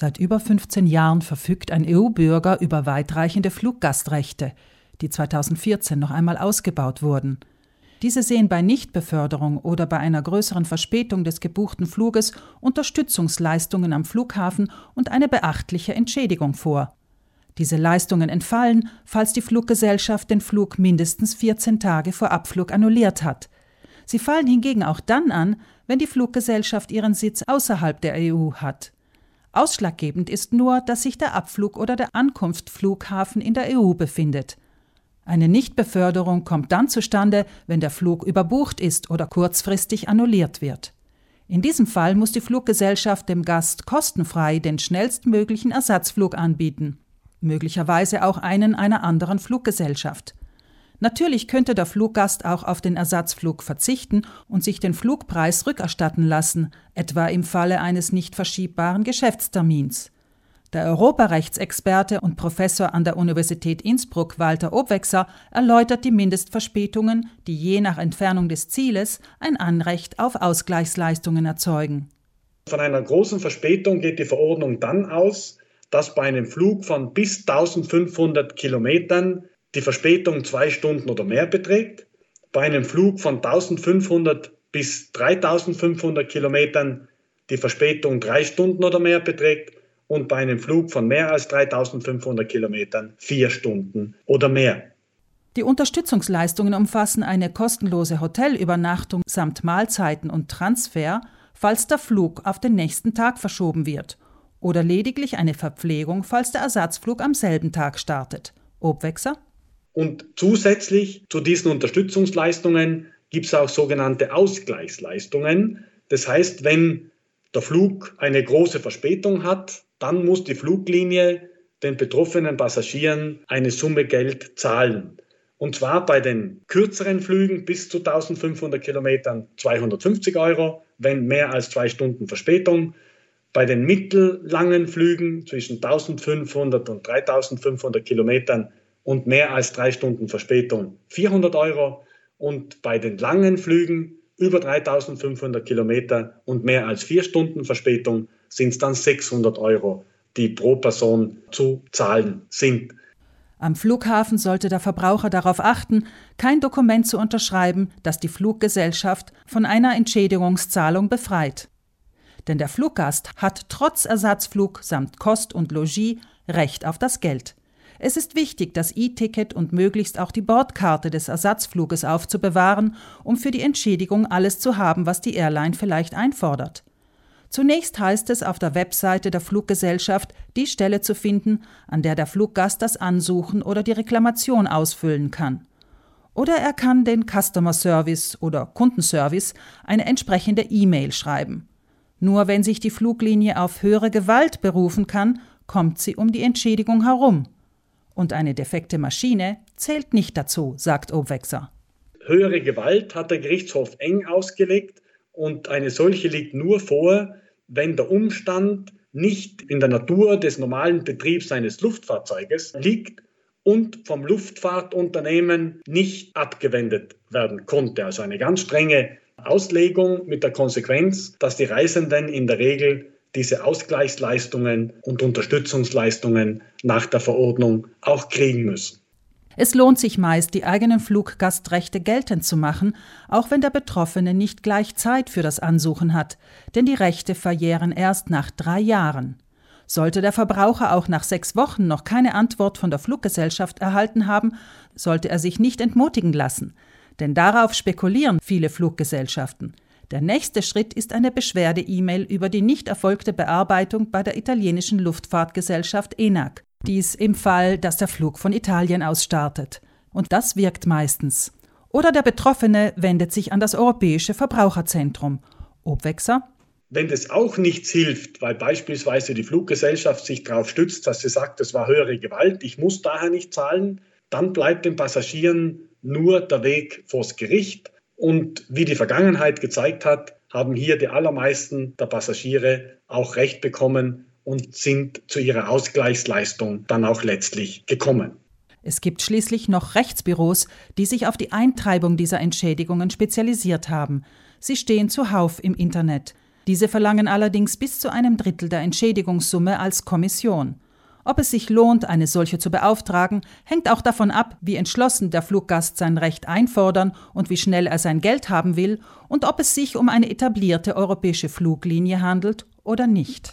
Seit über 15 Jahren verfügt ein EU-Bürger über weitreichende Fluggastrechte, die 2014 noch einmal ausgebaut wurden. Diese sehen bei Nichtbeförderung oder bei einer größeren Verspätung des gebuchten Fluges Unterstützungsleistungen am Flughafen und eine beachtliche Entschädigung vor. Diese Leistungen entfallen, falls die Fluggesellschaft den Flug mindestens 14 Tage vor Abflug annulliert hat. Sie fallen hingegen auch dann an, wenn die Fluggesellschaft ihren Sitz außerhalb der EU hat. Ausschlaggebend ist nur, dass sich der Abflug oder der Ankunftsflughafen in der EU befindet. Eine Nichtbeförderung kommt dann zustande, wenn der Flug überbucht ist oder kurzfristig annulliert wird. In diesem Fall muss die Fluggesellschaft dem Gast kostenfrei den schnellstmöglichen Ersatzflug anbieten, möglicherweise auch einen einer anderen Fluggesellschaft. Natürlich könnte der Fluggast auch auf den Ersatzflug verzichten und sich den Flugpreis rückerstatten lassen, etwa im Falle eines nicht verschiebbaren Geschäftstermins. Der Europarechtsexperte und Professor an der Universität Innsbruck Walter Obwechser erläutert die Mindestverspätungen, die je nach Entfernung des Zieles ein Anrecht auf Ausgleichsleistungen erzeugen. Von einer großen Verspätung geht die Verordnung dann aus, dass bei einem Flug von bis 1500 Kilometern die Verspätung zwei Stunden oder mehr beträgt. Bei einem Flug von 1500 bis 3500 Kilometern die Verspätung drei Stunden oder mehr beträgt und bei einem Flug von mehr als 3500 Kilometern vier Stunden oder mehr. Die Unterstützungsleistungen umfassen eine kostenlose Hotelübernachtung samt Mahlzeiten und Transfer, falls der Flug auf den nächsten Tag verschoben wird, oder lediglich eine Verpflegung, falls der Ersatzflug am selben Tag startet. Obwechser? Und zusätzlich zu diesen Unterstützungsleistungen gibt es auch sogenannte Ausgleichsleistungen. Das heißt, wenn der Flug eine große Verspätung hat, dann muss die Fluglinie den betroffenen Passagieren eine Summe Geld zahlen. Und zwar bei den kürzeren Flügen bis zu 1500 Kilometern 250 Euro, wenn mehr als zwei Stunden Verspätung. Bei den mittellangen Flügen zwischen 1500 und 3500 Kilometern und mehr als drei Stunden Verspätung 400 Euro und bei den langen Flügen über 3500 Kilometer und mehr als vier Stunden Verspätung sind es dann 600 Euro, die pro Person zu zahlen sind. Am Flughafen sollte der Verbraucher darauf achten, kein Dokument zu unterschreiben, das die Fluggesellschaft von einer Entschädigungszahlung befreit. Denn der Fluggast hat trotz Ersatzflug samt Kost und Logis Recht auf das Geld. Es ist wichtig, das E-Ticket und möglichst auch die Bordkarte des Ersatzfluges aufzubewahren, um für die Entschädigung alles zu haben, was die Airline vielleicht einfordert. Zunächst heißt es auf der Webseite der Fluggesellschaft, die Stelle zu finden, an der der Fluggast das Ansuchen oder die Reklamation ausfüllen kann. Oder er kann den Customer Service oder Kundenservice eine entsprechende E-Mail schreiben. Nur wenn sich die Fluglinie auf höhere Gewalt berufen kann, kommt sie um die Entschädigung herum. Und eine defekte Maschine zählt nicht dazu, sagt Obwechser. Höhere Gewalt hat der Gerichtshof eng ausgelegt und eine solche liegt nur vor, wenn der Umstand nicht in der Natur des normalen Betriebs eines Luftfahrzeuges liegt und vom Luftfahrtunternehmen nicht abgewendet werden konnte. Also eine ganz strenge Auslegung mit der Konsequenz, dass die Reisenden in der Regel diese Ausgleichsleistungen und Unterstützungsleistungen nach der Verordnung auch kriegen müssen. Es lohnt sich meist, die eigenen Fluggastrechte geltend zu machen, auch wenn der Betroffene nicht gleich Zeit für das Ansuchen hat, denn die Rechte verjähren erst nach drei Jahren. Sollte der Verbraucher auch nach sechs Wochen noch keine Antwort von der Fluggesellschaft erhalten haben, sollte er sich nicht entmutigen lassen, denn darauf spekulieren viele Fluggesellschaften. Der nächste Schritt ist eine Beschwerde-E-Mail über die nicht erfolgte Bearbeitung bei der italienischen Luftfahrtgesellschaft ENAC. Dies im Fall, dass der Flug von Italien aus startet. Und das wirkt meistens. Oder der Betroffene wendet sich an das Europäische Verbraucherzentrum. Obwechser? Wenn das auch nichts hilft, weil beispielsweise die Fluggesellschaft sich darauf stützt, dass sie sagt, das war höhere Gewalt, ich muss daher nicht zahlen, dann bleibt den Passagieren nur der Weg vors Gericht. Und wie die Vergangenheit gezeigt hat, haben hier die allermeisten der Passagiere auch Recht bekommen und sind zu ihrer Ausgleichsleistung dann auch letztlich gekommen. Es gibt schließlich noch Rechtsbüros, die sich auf die Eintreibung dieser Entschädigungen spezialisiert haben. Sie stehen zuhauf im Internet. Diese verlangen allerdings bis zu einem Drittel der Entschädigungssumme als Kommission. Ob es sich lohnt, eine solche zu beauftragen, hängt auch davon ab, wie entschlossen der Fluggast sein Recht einfordern und wie schnell er sein Geld haben will und ob es sich um eine etablierte europäische Fluglinie handelt oder nicht.